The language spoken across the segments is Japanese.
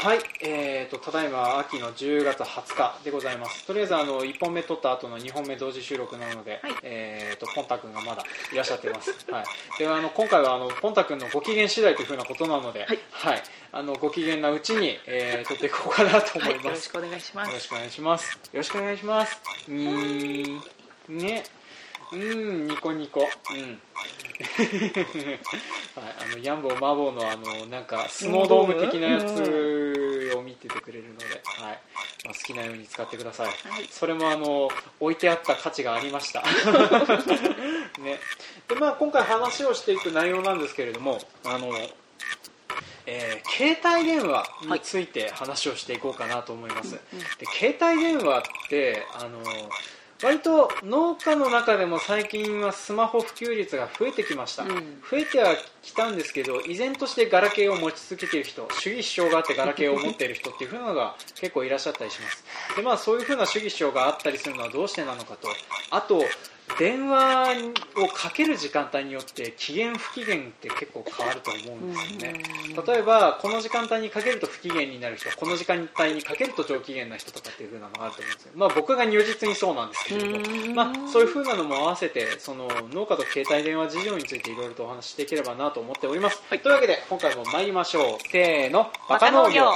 はい、えーと、ただいま秋の10月20日でございます。とりあえずあの1本目撮った後の2本目同時収録なので、はいえーとポンタ君がまだいらっしゃっています。はい。であの今回はあのポンタ君のご機嫌次第というふうなことなので、はいあのご機嫌なうちに、えー撮っていこうかなと思はいい、よます。ろしくお願いします。よろしくお願いします。よろしくお願いします。うーん、ね。うーん、ニコニコ。うん。はい、あのヤンボーマボーのあのなんかスノードーム的なやつを見ててくれるので、はい、まあ、好きなように使ってください。はいそれもあの置いてあった価値がありました。ね。でまあ今回話をしていく内容なんですけれども、あの。えー携帯電話について話をしていこうかなと思います、で携帯電話ってあの割と農家の中でも最近はスマホ普及率が増えてきました、うん。増えてはきたんですけど依然としてガラケーを持ち続けている人主義主張があってガラケーを持っている人っていう風なのが結構いらっしゃったりします。で、まあ、そういう風な主義主張があったりするのはどうしてなのかと。あと電話をかける時間帯によって期限不期限って結構変わると思うんですよね。例えばこの時間帯にかけると不機嫌になる人この時間帯にかけると上機嫌な人とかっていう風なのがあると思うんですよ、まあ、僕が如実にそうなんですけれどもまあ、そういう風なのも合わせてその農家と携帯電話事情についていろいろとお話ししていければなと思っております、というわけで今回も参りましょう。せーの。バカ農業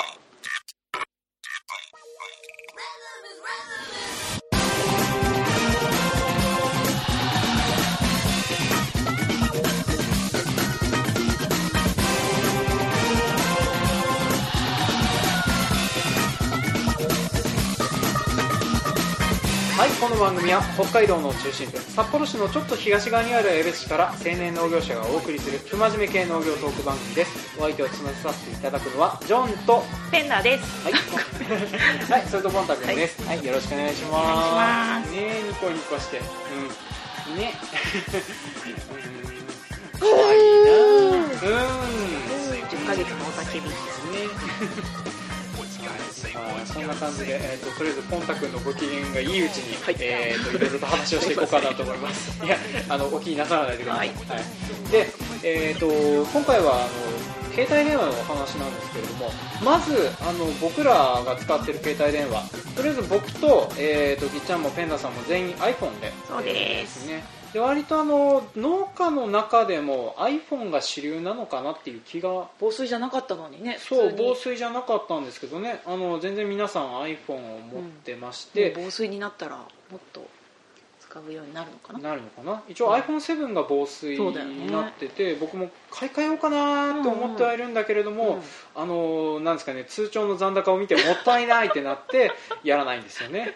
この番組は北海道の中心部札幌市のちょっと東側にある江別市から青年農業者がお送りする不真面目系農業トーク番組ですお相手を務めさせていただくのはジョンとペンダーです。はい、はい、それとポンタ君です、はい、よろしくお願いします。ねえ、ニコニコして、うん、ね。うん、可愛いな。うん、ね。10ヶ月のおたけび。はい、そんな感じで、えー、ととりあえずポンタ君のご機嫌がいいうちに、はいえー、といろいろと話をしていこうかなと思います。いや、あのお気になさらないでください。はいはいで、えー、と今回はあの携帯電話のお話なんですけれども、まずあの僕らが使っている携帯電話、とりあえず僕と,、えー、とぎっちゃんもペンダさんも全員 iPhone で、そうです。ね。で割とあの農家の中でも iPhone が主流なのかなっていう気が。防水じゃなかったのにね。そう防水じゃなかったんですけどね。あの全然皆さん iPhone を持ってまして、で防水になったらもっと使うようになるのかな？なるのかな？一応 iPhone7 が防水になってて、僕も買い替えようかなと思ってはいるんだけれども、うん。あのなんですかね通帳の残高を見てもったいないってなって やらないんですよね、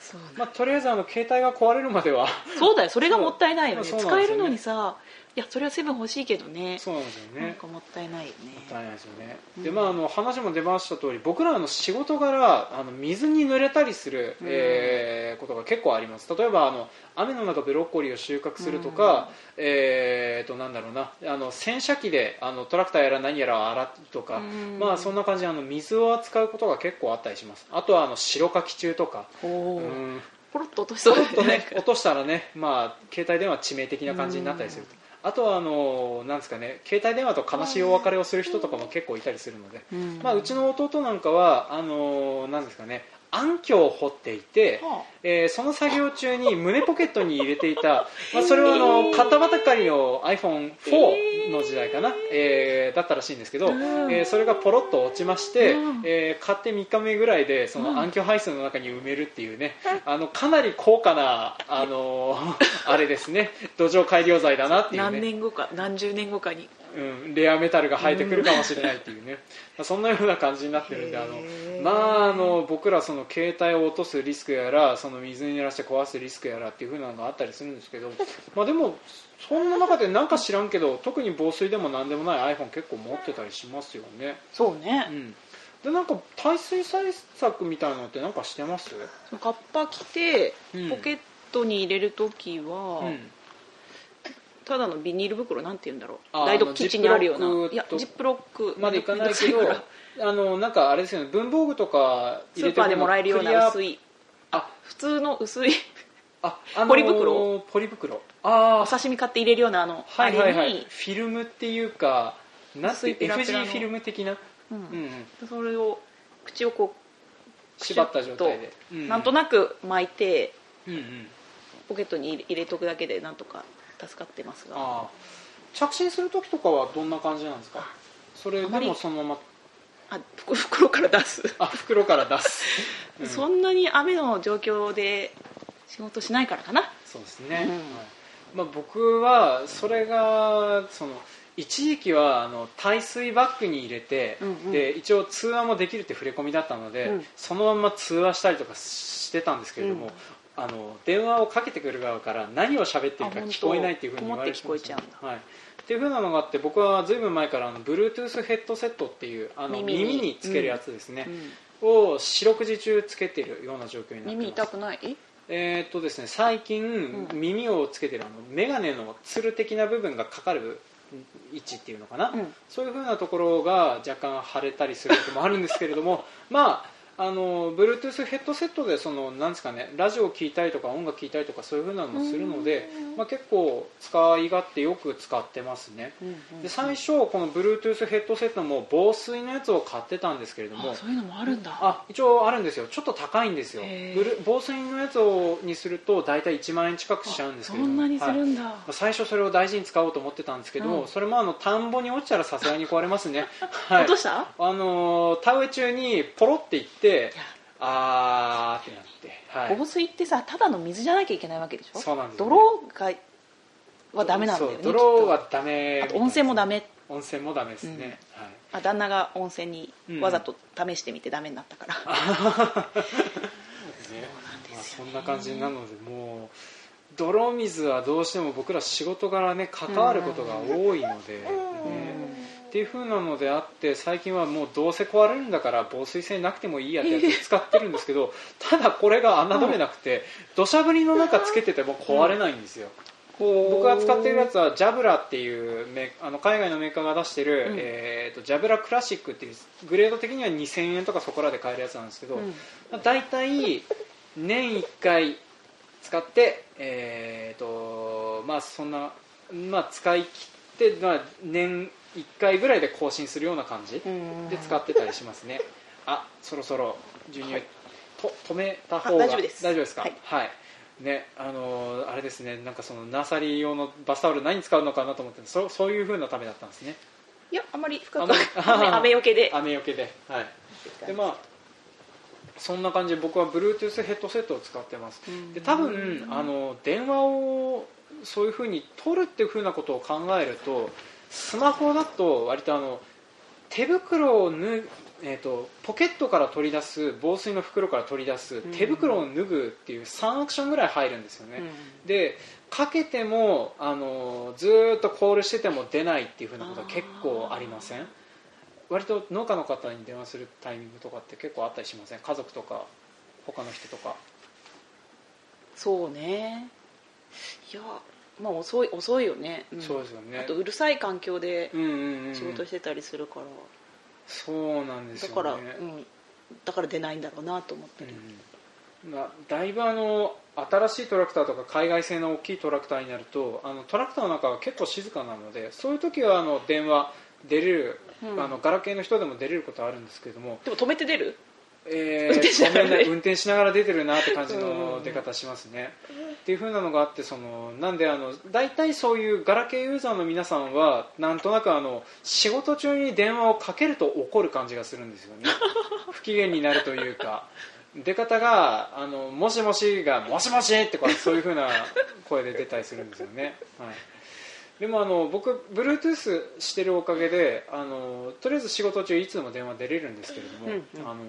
そううんまあ、とりあえずあの携帯が壊れるまでは。そうだよ。それがもったいないよね。使えるのにさ、いやそれはセブン欲しいけどね。そうなんですよね。なんかもったいないよね。もったいないですよね、うん。でまあ、あの話も出ました通り僕らの仕事柄あの水に濡れたりする、うん。えーことが結構あります。例えばあの雨の中ブロッコリーを収穫するとか、えー、となんだろうな。あの洗車機であのトラクターやら何やらを洗うとか、うん。まあ、そんな感じであの水を扱うことが結構あったりします。あとはあの白かき中とか、おおー。うん。ポロッと落としそうだちょっとね落としたらね、まあ、携帯電話致命的な感じになったりするとあとはあのなんですかね携帯電話と悲しいお別れをする人とかも結構いたりするので、うん。まあ、うちの弟なんかはあのなんですかね暗渠を掘っていて、はえーその作業中に胸ポケットに入れていた、まあ、それはあの片ばかりの iPhone4 の時代かな、えー。だったらしいんですけど、うん。えーそれがポロッと落ちまして、うん。えー買って3日目ぐらいでそうん。の暗渠排水の中に埋めるっていうね、あのかなり高価な、あのー あれですね。土壌改良剤だなっていう何ね年後か何十年後かにうん、レアメタルが生えてくるかもしれないっていうね、そんなような感じになってるんであのまああの僕らその携帯を落とすリスクやらその水に濡らして壊すリスクやらっていう風なのがあったりするんですけど、まあ、でもそんな中でなんか知らんけど特に防水でも何でもない iPhone 結構持ってたりしますよね、そうね。う、ん、でなんか耐水対策みたいなのってなんかしてます？カッパ着てうん。ポケットに入れるときは、うんただのビニール袋なんて言うんだろあう台所キッチンにあるようジップロックないやジップロックまでいかないけどあのなんかあれですよね。文房具とかスーパーでもらえるような薄い。いあ普通の薄い。あ、あのーポリ袋？ポリ袋。あお刺身買って入れるようなあの、はいはいはい。フィルムっていうかなんて FG の。フィルム的な？うん。うんうん、それを口をこ縛った状態で、うなんとなく巻いてうんうん、ポケットに入れ入れとくだけでなんとか助かってますが。着信する時とかはどんな感じなんですか？それでもそのまま。あ袋 袋から出す、あ袋から出す、うん。そんなに雨の状況で仕事しないからかな。そうですね、うん。はい。まあ、僕はそれがその一時期はあの耐水バッグに入れて、うんうん。で一応通話もできるって触れ込みだったので、うん。そのまま通話したりとかしてたんですけれども、うんあの電話をかけてくる側から何を喋ってるか聞こえないっていうふうに言われてこもって聞こえちゃうんだはい、っていうふうなのがあって僕はずいぶん前からあの Bluetooth ヘッドセットっていうあの耳。につけるやつですね、うん。を四六時中つけているような状況になってます。耳痛くない？えーっとですね、最近、うん。耳をつけてるあの眼鏡のつる的な部分がかかる位置っていうのかな、うん。そういうふうなところが若干腫れたりすることもあるんですけれども まああの Bluetooth ヘッドセットでそのなんですかねラジオを聴いたりとか音楽聴いたりとかそういうふうなのもするので、まあ、結構使い勝手よく使ってますね。うんうんで最初この Bluetooth ヘッドセットも防水のやつを買ってたんですけれどもあそういうのもあるんだ。あ一応あるんですよ。ちょっと高いんですよ。防水のやつをにすると大体1万円近くしちゃうんですけれども。そんなにするはい。んだ、最初それを大事に使おうと思ってたんですけども、うん。それもあの田んぼに落ちたらさすがに壊れますね、はい。落とした？あのー田植え中にポロっていってあーってなって、はい。防水ってさただの水じゃなきゃいけないわけでしょ？そうなんですよね泥がはダメなんだよね泥はダメ温泉もダメ。温泉もダメですね、はい。あ旦那が温泉にわざと試してみてダメになったから、ね。まあ、そんな感じなのでもう泥水はどうしても僕ら仕事柄ね関わることが多いので、ねっていう風なのであって最近はもうどうせ壊れるんだから防水性なくてもいいやってやつ使ってるんですけどただこれが侮めなくて土砂降りの中つけてても壊れないんですよ、僕が使っているやつはジャブラっていうメあの海外のメーカーが出してる、うん。えー、とジャブラクラシックっていうグレード的には2000円とかそこらで買えるやつなんですけど、うん。まあ大体年1回使って、えーとまあ、そんな、まあ、使い切って、まあ、年1回ぐらいで更新するような感じうん。で使ってたりしますね。あそろそろ授乳、はい。と止めた方があ大丈夫です。大丈夫ですか？はい。ねあのーあれですねなんかそのナーサリー用のバスタオル何に使うのか？なと思ってそそういう風なためだったんですね。いやあまり深く雨 雨よけで。雨よけで。はい。でまあそんな感じで僕は Bluetooth ヘッドセットを使ってます。うん。で多分あの電話をそういう風に取るっていう風なことを考えるとスマホだと割とあの手袋を脱えー、とポケットから取り出す防水の袋から取り出すん。手袋を脱ぐっていう3アクションぐらい入るんですよね、うん。でかけてもあのずーっとコールしてても出ないっていう風なことは結構ありません？割と農家の方に電話するタイミングとかって結構あったりしません？家族とか他の人とか。そうね。いやまあ遅い遅いよね、ん。そうですよね。あとうるさい環境でうんうんうん仕事してたりするから、そうなんですよね。だから、うん、だから出ないんだろうなと思ったり、うん。まあ、だいぶあの新しいトラクターとか海外製の大きいトラクターになるとあのトラクターの中は結構静かなのでそういう時はあの電話出れる、うん。あのガラケーの人でも出れることはあるんですけれども、でも止めて出る？えー運転しながら出てるなって感じうん。の出方しますね。っていう風なのがあってそのなんであの大体そういうガラケーユーザーの皆さんはなんとなくあの仕事中に電話をかけると怒る感じがするんですよね。不機嫌になるというか。出方があのもしもしがもしもしってこうそういう風な声で出たりするんですよね。はい。でもあの僕 Bluetooth してるおかげであのとりあえず仕事中いつでも電話出れるんですけれども、うんうん。あの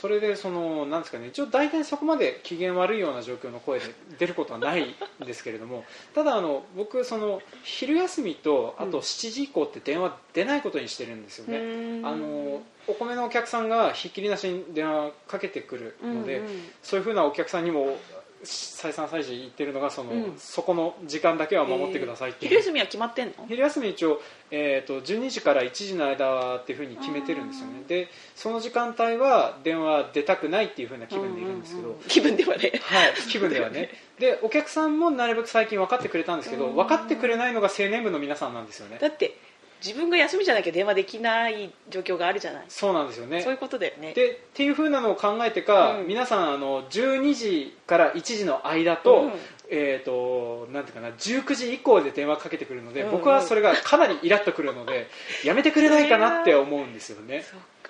それでそのなんですかね一応大体そこまで機嫌悪いような状況の声で出ることはないんですけれども ただあの僕その昼休みとあと7時以降って電話出ないことにしてるんですよね、うん。あのお米のお客さんがひっきりなしに電話かけてくるので、うんうん。そういうふうなお客さんにも再三再四言ってるのがその、うん。そこの時間だけは守ってくださいっていう、昼休みは決まってんの？昼休み一応、えー、と12時から1時の間っていうふうに決めてるんですよね。でその時間帯は電話出たくないっていうふうな気分でいるんですけど、ううう気分ではね。はい、気分ではね。でお客さんもなるべく最近分かってくれたんですけど分かってくれないのが青年部の皆さんなんですよね。だって自分が休みじゃなきゃ電話できない状況があるじゃない。そうなんですよね。そういうことだよね。でっていうふうなのを考えてか、うん。皆さんあの12時から1時の間と,、うん。えー、となんていうかな19時以降で電話かけてくるので、うんうん。僕はそれがかなりイラッとくるので やめてくれないかなって思うんですよね。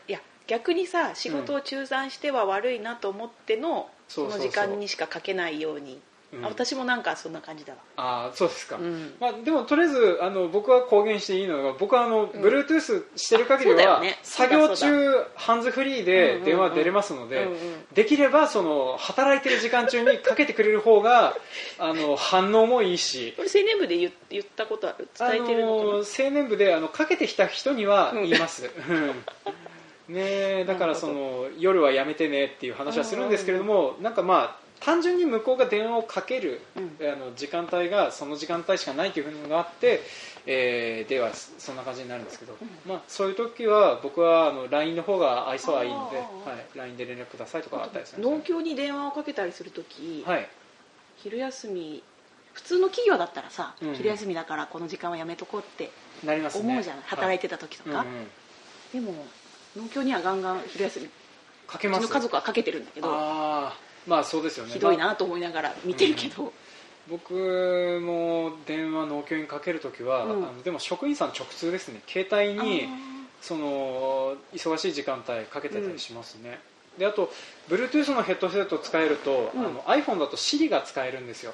いや逆にさ仕事を中断しては悪いなと思っての、うそうそうの時間にしかかけないようにうん。あ私もなんかそんな感じだわ。あーそうですか、うん。まあ、でもとりあえずあの僕は公言していいのが僕はあの、Bluetooth してる限りは、ね。作業中ハンズフリーで電話出れますので、うんうん。できればその働いてる時間中にかけてくれる方が あの反応もいいし。これ青年部で言言ったことある伝えてるの青年部であのかけてきた人にはうん。言います、うん。ねえだからその夜はやめてねっていう話はするんですけれども、なんかまあ単純に向こうが電話をかける、うん。あの時間帯がその時間帯しかないというふうのがあって、えーではそんな感じになるんですけど、まあ、そういう時は僕はあの LINE の方が愛想はいいので、はい、LINE で連絡くださいとかあったりするんですよ農協に電話をかけたりするとき、はい。昼休み普通の企業だったらさ、うん。昼休みだからこの時間はやめとこうってなりますね。思うじゃない、働いててた時とか、うんうんでも農協にはガンガン昼休み。かけます。うちの家族はかけてるんだけど。ああまあそうですよね。ひどいまあなと思いながら見てるけど、僕も電話農協にかけるときは、うん。あのでも職員さん直通ですね。携帯にその忙しい時間帯かけてたりしますね、であと Bluetooth のヘッドセット使えると、うん。あの iPhone だと Siri が使えるんですよ。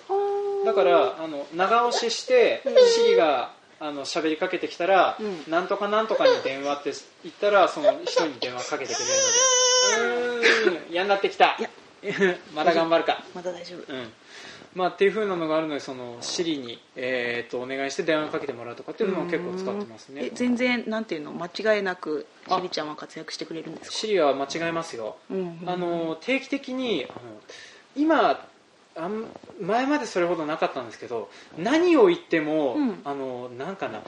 だからあの長押ししてうん。Siri があの喋りかけてきたら、うん。なんとかなんとかに電話って言ったらその人に電話かけてくれるので。うーん。嫌になってきた まだ頑張るか。まだ大丈夫。うん。まあ、っていう風なのがあるのでその Siri に、えー、とお願いして電話かけてもらうとかっていうのも結構使ってますね。え全然なんていうの？間違いなくあしりちゃんは活躍してくれるんですか？Siri は間違えますよ、うんうんあの定期的にあの今あん前までそれほどなかったんですけど何を言っても、うん。あのなんかな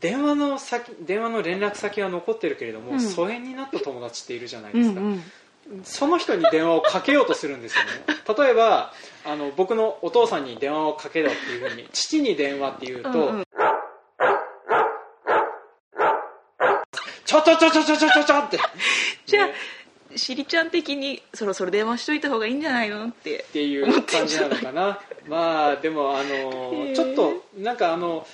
電話の先電話の連絡先は残ってるけれども、うん。疎遠になった友達っているじゃないうんですか、うんその人に電話をかけようとするんですよね。例えばあの僕のお父さんに電話をかけろっていうふうに 父に電話っていうと、うんうん、ちょちょちょちょちょちょちょって。じゃあ、しりちゃん的にそろそろ電話しといた方がいいんじゃないのって。っていう感じなのかな。まあでもあの、ちょっとなんかあの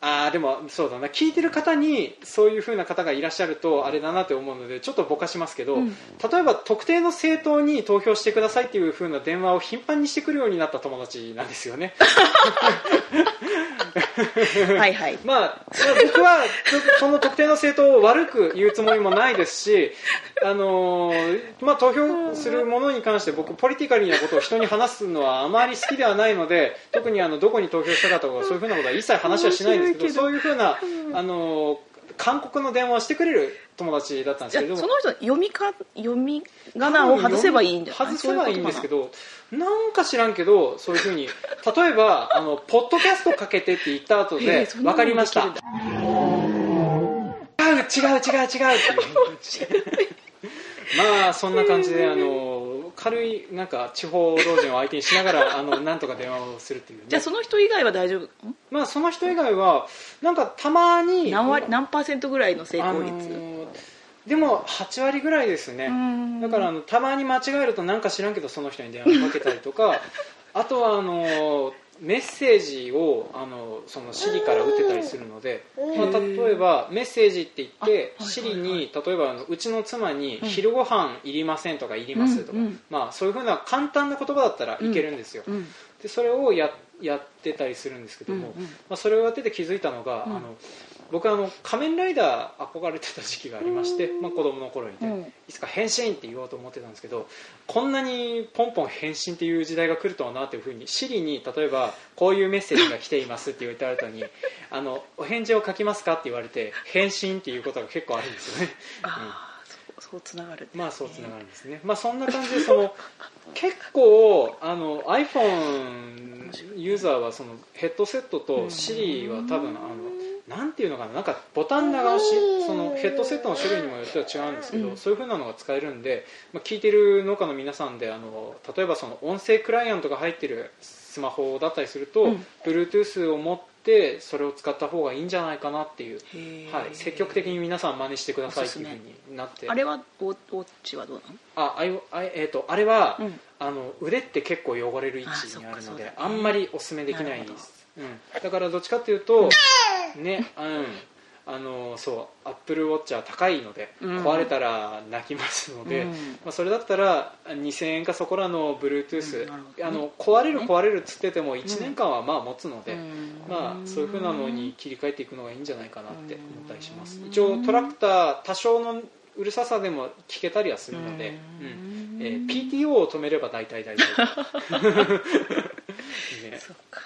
あーでもそうだな。聞いてる方にそういう風な方がいらっしゃるとあれだなって思うのでちょっとぼかしますけど、うん。例えば特定の政党に投票してくださいっていう風な電話を頻繁にしてくるようになった友達なんですよね はいはい。まあ、まあ僕はそ その特定の政党を悪く言うつもりもないですし、あのーまあ、投票するものに関して僕ポリティカリーなことを人に話すのはあまり好きではないので特にあのどこに投票したかとかそういうふうなことは一切話はしないんですけどそういうふうな、あのー勧告の電話をしてくれる友達だったんですけれどもその人読みか読み仮名を外せばいいんじゃない？外せばいいんですけどどなんか知らんけどそういうふうに例えばあのポッドキャストかけてって言った後で分かりました。違う違う違う違うっていう。まあそんな感じであの軽いなんか地方老人を相手にしながら あのなんとか電話をするっていうね。じゃあその人以外は大丈夫？んまあその人以外はなんかたまに何割何パーセントぐらいの成あ功率、のでも8割ぐらいですね。うん。だからあのたまに間違えるとなんか知らんけどその人に電話かけたりとか。あとはあのメッセージをあのその Siri から打てたりするので、まあ、例えばメッセージって言って Siri に例えばあのうちの妻に昼ご飯いりませんとかいりますとか、まあ、そういうふうな簡単な言葉だったらいけるんですよ、うんでそれをややってたりするんですけども、まあ、それをやってて気づいたのが、うん。あの僕あの仮面ライダー憧れてた時期がありまして、まあ、子供の頃にね、うん。いつか変身って言おうと思ってたんですけどこんなにポンポン変身っていう時代が来るとはなというふうに Siri に例えばこういうメッセージが来ていますって言われた後に あのお返事を書きますかって言われて変身っていうことが結構あるんですよね。ああ、そうつながるまあそうつながるんですね、まあ、そんな感じでその 結構あの iPhone ユーザーはそのヘッドセットと Siri は多分あのなんていうのかな？なんかボタン長押しそのヘッドセットの種類にもよっては違うんですけど、うん。そういう風なのが使えるんで、まあ、聞いてる農家の皆さんであの例えばその音声クライアントが入ってるススマホだったりすると、うん。Bluetooth を持ってそれを使った方がいいんじゃないかなっていう、はい、積極的に皆さん真似してくださいっていうふうになって。あれはウォッチはどうなの？ああえー、とあれは、うん。あの腕って結構汚れる位置にあるのであんまりおすすめできないです、うん、だからどっちかっていうと、ね。うん。あのそうアップルウォッチは高いので、うん。壊れたら泣きますので、うん。まあ、それだったら2000円かそこらの Bluetooth、うんあの壊れる壊れるっつってても1年間はまあ持つので、うん。まあ、そういう風なのに切り替えていくのがいいんじゃないかなって思ったりします。うん一応トラクター多少のうるささでも聞けたりはするので、ううん。んえー PTO を止めれば大体大丈夫、ね。そっか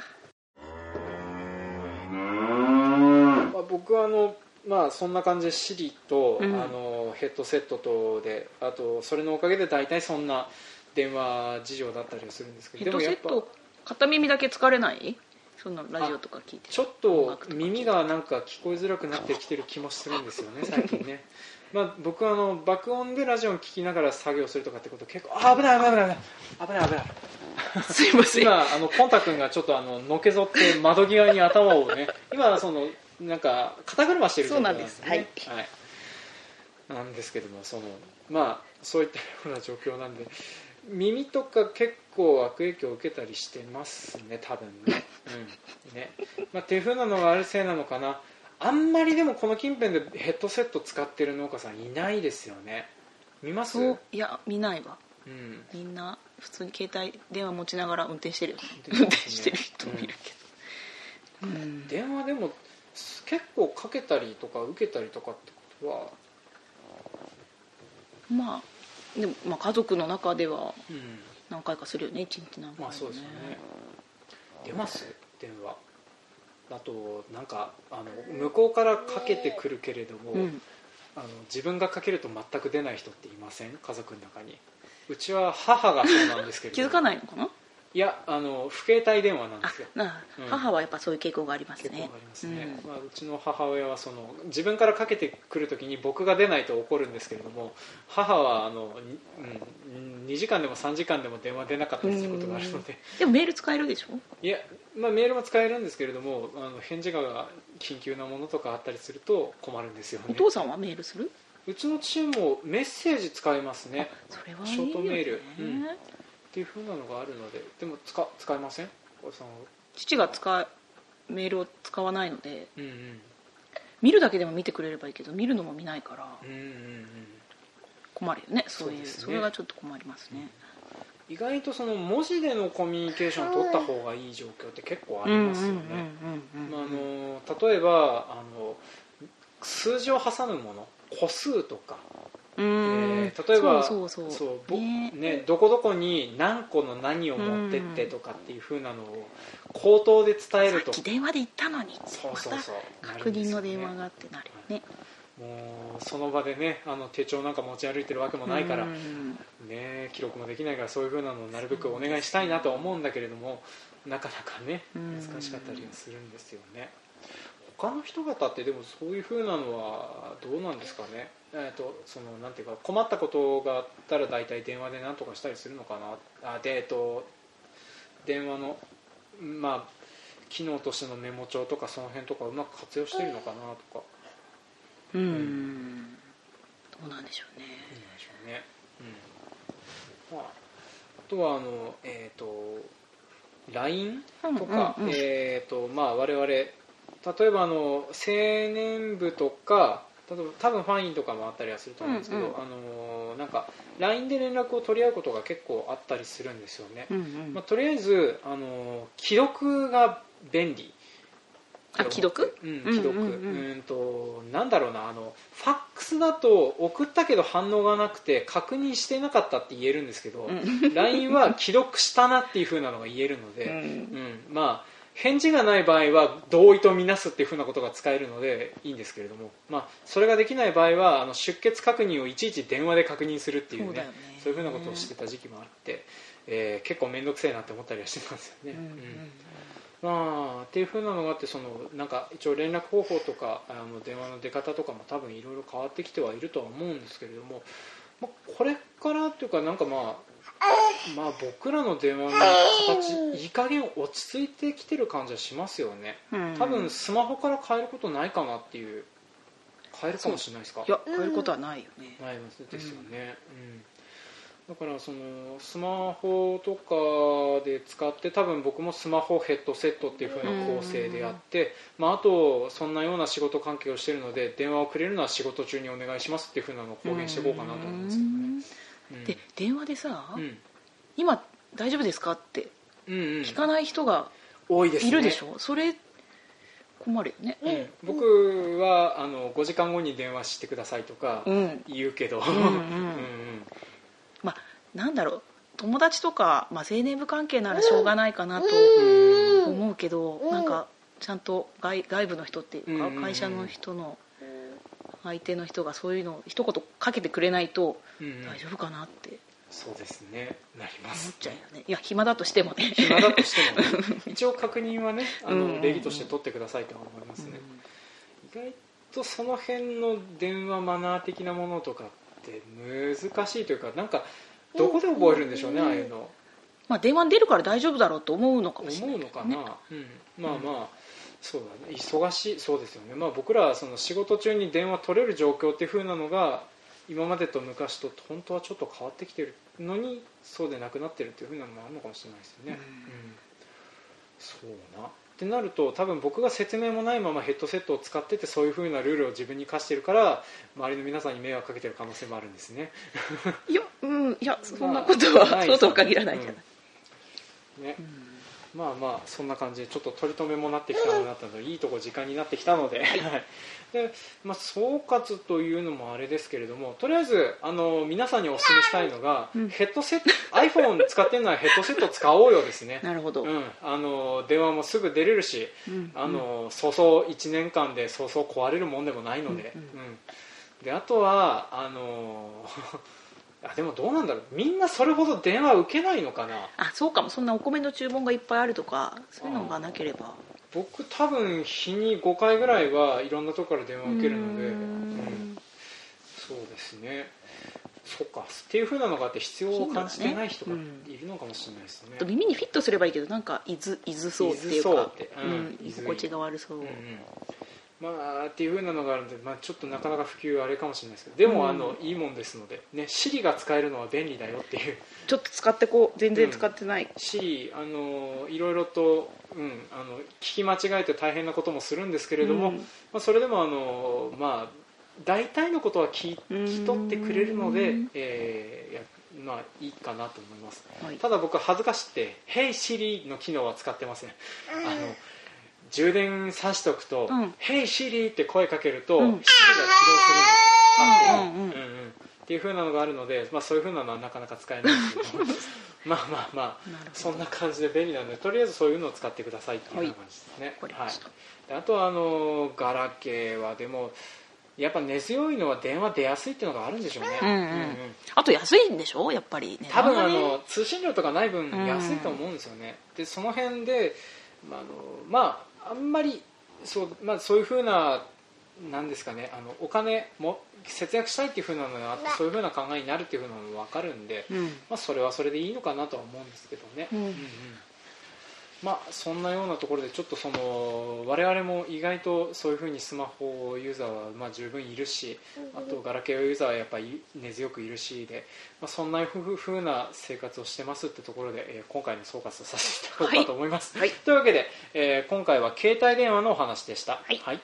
僕はあのまあそんな感じで Siri と、うん。あのヘッドセットとであとそれのおかげで大体そんな電話事情だったりはするんですけヘどでもやっぱッドセット片耳だけ疲れない？そんなラジオとか聞いてちょっと耳がなんか聞こえづらくなってきてる気もするんですよね 最近ね。まあ僕はあの爆音でラジオを聞きながら作業するとかってこと結構あ危ない危ない危ない危ない。危ないすいません。今あのポンタ君がちょっとあののけぞって窓際に頭をね今そのなんか肩車してる状況なんです。ねそうなんではい。なんですけどもそのまあそういったような状況なんで耳とか結構悪影響を受けたりしてますね多分ね,、うん。ね。まあ、っていう風なのがあるせいなのかな。あんまりでもこの近辺でヘッドセット使ってる農家さんいないですよね。見ます？そういや見ないわ。うん。みんな普通に携帯電話持ちながら運転してるよ。ね。運運転してる人もいるけど。うん。電話でも結構かけたりとか受けたりとかってことは、まあでも、まあ、家族の中ではうん、何回かするよね一日何回もね。まあそうですよね。出ます？電話。あとなんかあの向こうからかけてくるけれども、うん。あの自分がかけると全く出ない人っていません？家族の中に。うちは母がそうなんですけれど 気づかないのかな？いやあの不携帯電話なんであすよ。なうん。母はやっぱそういう傾向がありますね。りますね、うん。まあ、うちの母親はその自分からかけてくるときに僕が出ないと怒るんですけれども母はあの、にうん、2時間でも3時間でも電話出なかったりすることがあるので。でもメール使えるでしょ？いや、まあ、メールも使えるんですけれどもあの返事が緊急なものとかあったりすると困るんですよね。お父さんはメールする？うちの父もメッセージ使いますね。それはいいショートメール。うんっていうふうなのがあるのででも使使いません？お父さんは父が使うメールを使わないのでうんうん。見るだけでも見てくれればいいけど見るのも見ないからうんうんうん。困るよねそういうね。それがちょっと困りますね。意外とその文字でのコミュニケーションを取った方がいい状況って結構ありますよね。例えばあの数字を挟むもの個数とか、うん。えー例えばそうそうそう。そうぼね。ね、どこどこに何個の何を持ってってとかっていう風なのを口頭で伝えると。さっき電話で言ったのにそうそうそう。また確認の電話があってなるよね。もうその場でねあの手帳なんか持ち歩いてるわけもないから、うん。ね、記録もできないからそういう風なのをなるべくお願いしたいなとは思うんだけれどもなかなかねうん。難しかったりはするんですよね。他の人方ってでもそういう風なのはどうなんですかね？えーとそのなんていうか困ったことがあったら大体電話で何とかしたりするのかな。あで、えっと、電話のまあ機能としてのメモ帳とかその辺とかうまく活用してるのかなとか。うん。どうなんでしょうね。いいんでしょうね、うん。まあ、あとはあのえっ、と LINE とか、うんうんうん。えっ、とまあ我々例えばあの青年部とか例えば多分ファインとかもあったりはすると思うんですけど、うんうん。あのなんか LINE で連絡を取り合うことが結構あったりするんですよね、うんうん。まあ、とりあえずあの既読が便利。あ既読？うんうん既読。ううんとなんだろうなあのファックスだと送ったけど反応がなくて確認してなかったって言えるんですけど、うん。LINE は既読したなっていう風なのが言えるので、うん。うん。まあ返事がない場合は同意とみなすっていう風なことが使えるのでいいんですけれども、まあ、それができない場合はあの出欠確認をいちいち電話で確認するっていうねね。そういう風なことをしてた時期もあって、えー結構面倒くせえなって思ったりはしてたんですよね。うん。まあっていう風なのがあってそのなんか一応連絡方法とかあの電話の出方とかも多分いろいろ変わってきてはいるとは思うんですけれども、まあ、これからというかなんかまあ まあ僕らの電話の形いい加減落ち着いてきてる感じはしますよね。うん。多分スマホから変えることないかなっていう変えるかもしれないですか？いや変えることはないよね。ないですよね、うん。だからそのスマホとかで使って多分僕もスマホヘッドセットっていう風な構成であって、まあ、あとそんなような仕事関係をしているので電話をくれるのは仕事中にお願いしますっていう風なのを公言していこうかなと思うんですけどね、うんで電話でさ、うん。今大丈夫ですか？って聞かない人が多いですね。いるでしょ、それ困るよね。うん、僕はあの5時間後に電話してくださいとかうん。言うけど、んうん。うんまあなんだろう。友達とか、まあ、青年部関係ならしょうがないかなとうん。思うけど、なんかちゃんと外外部の人っていうか、会社の人の相手の人がそういうのを一言かけてくれないとうんうん。大丈夫かなって。そうですね。なりま思っすちゃうよね。いや暇だとしてもね。暇だとしてもね。一応確認はねあうんうんうん。の礼儀として取ってくださいとは思いますね、意外とその辺の電話マナー的なものとかって難しいというかなんかどこで覚えるんでしょうねああいうの。まあ電話に出るから大丈夫だろうと思うのかもしれない思うのかな、うん、まあまあそうだね。忙しいそうですよね。まあ僕らはその仕事中に電話取れる状況っていう風なのが今までと昔と本当はちょっと変わってきてるのにそうでなくなってるっていう風なのもあるのかもしれないですよね、うん。そうな。ってなると多分僕が説明もないままヘッドセットを使っててそういう風なルールを自分に課してるから周りの皆さんに迷惑かけてる可能性もあるんですね。いやうん。いやそんなことは、まあそうとは限らないじゃない、ね。うんまあまあそんな感じでちょっと取り留めもなってきたのになったのでいいとこ時間になってきたのでで、まあ、総括というのもあれですけれどもとりあえずあの皆さんにお勧めしたいのが、うん。ヘッドセット iPhone 使ってるのはヘッドセット使おうよですね、なるほど、うん、あの電話もすぐ出れるしうん。あのそうそう1年間でそうそう壊れるもんでもないので,、ううん。ん。であとはあのあでもどうなんだろう。みんなそれほど電話受けないのかな。あそうかも。そんなお米の注文がいっぱいあるとかそういうのがなければ。僕多分日に5回ぐらいはいろんなところから電話を受けるので。うん。ん。そうですね。そっか。っていうふうなのがあって必要を感じてない人がいるのかもしれないですね。あと耳にフィットすればいいけどなんかいずいずそうっていうか。ううん。ん。居心地が悪そう、うんうんまあっていうふうなのがあるので、まあ、ちょっとなかなか普及あれかもしれないですけどでも、うん。あのいいもんですので、ね、Siri が使えるのは便利だよっていう。ちょっと使ってこう全然使ってない、Siri あのいろいろと、うん、あの聞き間違えて大変なこともするんですけれども、うん。まあ、それでもあの、まあ、大体のことは聞聞き取ってくれるのでうん、えーやまあ、いいかなと思います。はい。ただ僕恥ずかしくて「Hey Siri」の機能は使ってません。あの充電さしておくと「うん Hey Siri」って声かけると、うん。が起動するんですよ。うんうんうんうん。うんっていう風なのがあるので、まあ、そういう風なのはなかなか使えないんですけど。まあまあまあそんな感じで便利なのでとりあえずそういうのを使ってくださいっていう感じですね、わかりました。であとはあのガラケーはでもやっぱ根強いのは電話出やすいっていうのがあるんでしょうね、うんうん。あと安いんでしょ？やっぱり。ね多分あね。の通信料とかない分うん安いと思うんですよね、でその辺で、まああのまあ、あんまりそう,、まあ、そういうふうななんですかねあのお金も節約したいっていうふうなのがあってそういうふうな考えになるっていうふうなのも分かるんで、うん。まあ、それはそれでいいのかなとは思うんですけどね、うん。うんうんまあ、そんなようなところでちょっとその我々も意外とそういうふうにスマホユーザーはまあ十分いるしあとガラケーユーザーはやっぱり根強くいるしで、まあ、そんなふうな生活をしてますってところで、えー今回の総括をさせていただこうかと思います、はい。というわけで、えー今回は携帯電話のお話でした、はい。はい、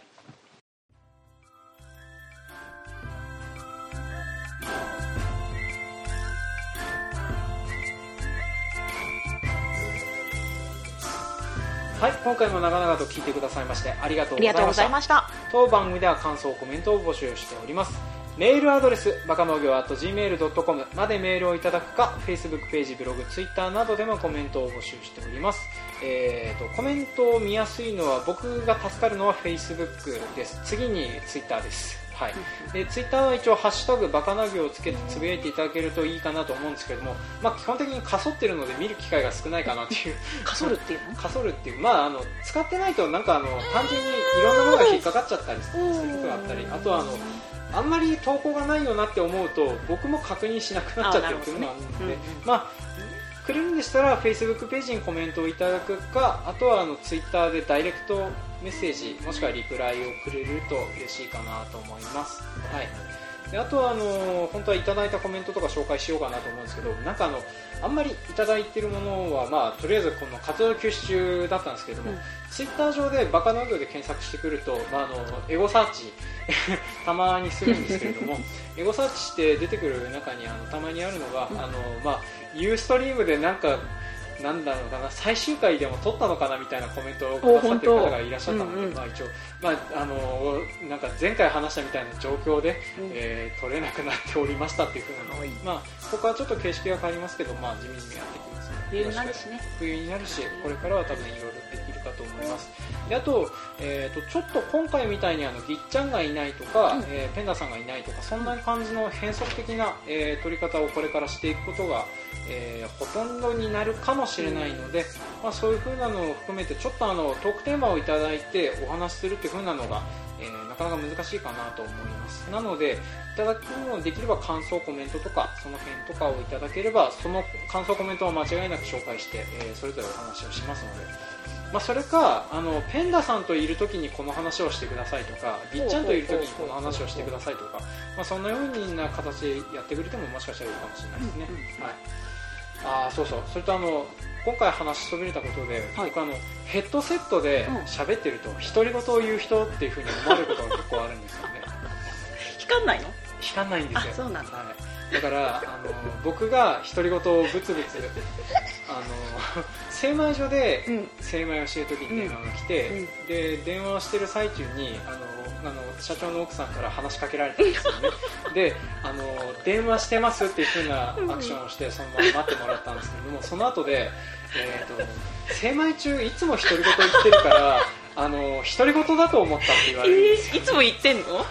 今回も長々と聞いてくださいましてありがとうございました。当番組では感想コメントを募集しております。メールアドレスバカ農業 .gmail.com までメールをいただくか Facebook ページブログ Twitter などでもコメントを募集しております、えー、とコメントを見やすいのは僕が助かるのは Facebook です。次に Twitter ですはい、でツイッターは一応「ハッシュタグバカナギ」をつけてつぶやいていただけるといいかなと思うんですけども、まあ、基本的にかそってるので見る機会が少ないかなっていう。かそるっていうの？かそるっていう、まあ、あの使ってないとなんかあの単純にいろんなものが引っかかっちゃったりすることがあったりあとはあのあんまり投稿がないよなって思うと僕も確認しなくなっちゃってるっていうのがあるので、あなるほどね。うんうんまあくれるんでしたら Facebook ページにコメントをいただくかあとはあの Twitter でダイレクトメッセージもしくはリプライをくれると嬉しいかなと思います、はい、であとはあの本当はいただいたコメントとか紹介しようかなと思うんですけどなんかあのあんまりいただいているものは、まあ、とりあえずこの活動休止中だったんですけども、うん。ツイッター上でバカ農業で検索してくると、まあ、あのエゴサーチ たまにするんですけれども エゴサーチして出てくる中にあのたまにあるのが、うん。あのまあ、ユーストリームでなんかなんだろうかな最終回でも撮ったのかなみたいなコメントをくださってる方がいらっしゃったので、まあ、一応、まあ、あのなんか前回話したみたいな状況で、うん。えー撮れなくなっておりましたっていうふうなのを、まあ、ここはちょっと形式が変わりますけど、まあ、地味にやっていきます冬になるしね。冬になるしこれからは多分いろいろできるかと思います。であと,、えー、とちょっと今回みたいにあのぎっちゃんがいないとか、うん。えーペンダさんがいないとかそんな感じの変則的な、えー取り方をこれからしていくことが、えーほとんどになるかもしれないので、まあ、そういう風なのを含めてちょっとあのトークテーマをいただいてお話しするっていう風なのが、えーなかなか難しいかなと思います。なのでいただくのをできれば感想コメントとかその辺とかをいただければその感想コメントは間違いなく紹介して、えーそれぞれお話をしますので、まあ、それかあのペンダさんといる時にこの話をしてくださいとかぎっちゃんといる時にこの話をしてくださいとか、まあ、そんなような形でやってくれてももしかしたらいいかもしれないですね、はいあーそうそう。それとあの今回話しそびれたことで、はい。僕あのヘッドセットでうん。喋ってると独り言を言う人っていうふうに思われることが結構あるんですよね。光んないの？光んないんですよ。あそうなんだ。はい、だからあの僕が独り言をブツブツ あの精米所でうん。精米をしてる時に電話が来て、うん。で電話をしてる最中にあの社長の奥さんから話しかけられたんですよね。であの電話してますっていう風なアクションをしてそのまま待ってもらったんですけれどもその後で、えー、と精米中いつも独り言言ってるからあの独り言だと思ったって言われるいつも言ってんのあの？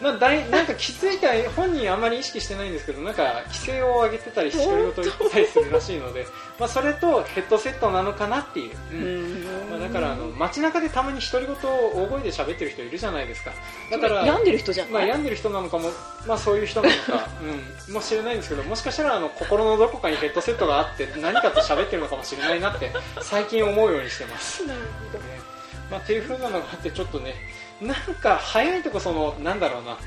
まあ、だいなんか気づいた本人あんまり意識してないんですけどなんか規制を上げてたり独り言言ってたりするらしいので、まあ、それとヘッドセットなのかなっていう、ううん。んまあ、だからあの街中でたまに独り言を大声で喋ってる人いるじゃないですか。だから病んでる人じゃまあ、病んでる人なのかも、まあ、そういう人なのか、うん、もしれないんですけどもしかしたらあの心のどこかにヘッドセットがあって何かと喋ってるのかもしれないなって最近思うようにしてます。なるほど。ね。まあ、っていう風なのがあってちょっとねなんか早いとこそのなんだろうな。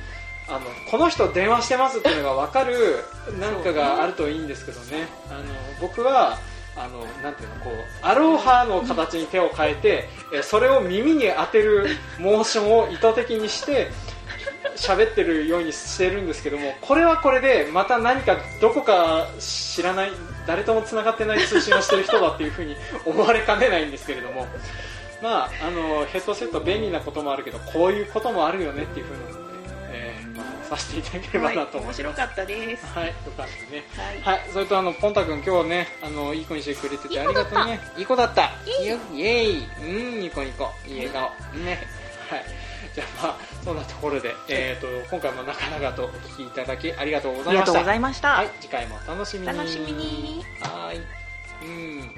あのこの人電話してますっていうのが分かるなんかがあるといいんですけどね。あの僕はあのなんていうのこうアロハの形に手を変えて、えそれを耳に当てるモーションを意図的にして喋ってるようにしてるんですけどもこれはこれでまた何かどこか知らない誰ともつながってない通信をしてる人だっていうふうに思われかねないんですけれどもまああのヘッドセット便利なこともあるけどこういうこともあるよねっていうふうなので、えーまとめさせていただければなと思います、面白かったです。はい、よかったね。はい。はい、それとあのポンタ君今日ねあのいい子にしてくれててありがとうね。いい子だった。イエイイエイうんニコニコいい笑顔。ね。はい。じゃあまあそんなところで、えー、と今回もなかなかとお聞きいただきありがとうございました。ありがとうございました、はい次回もお楽しみに。楽しみに。はい。うん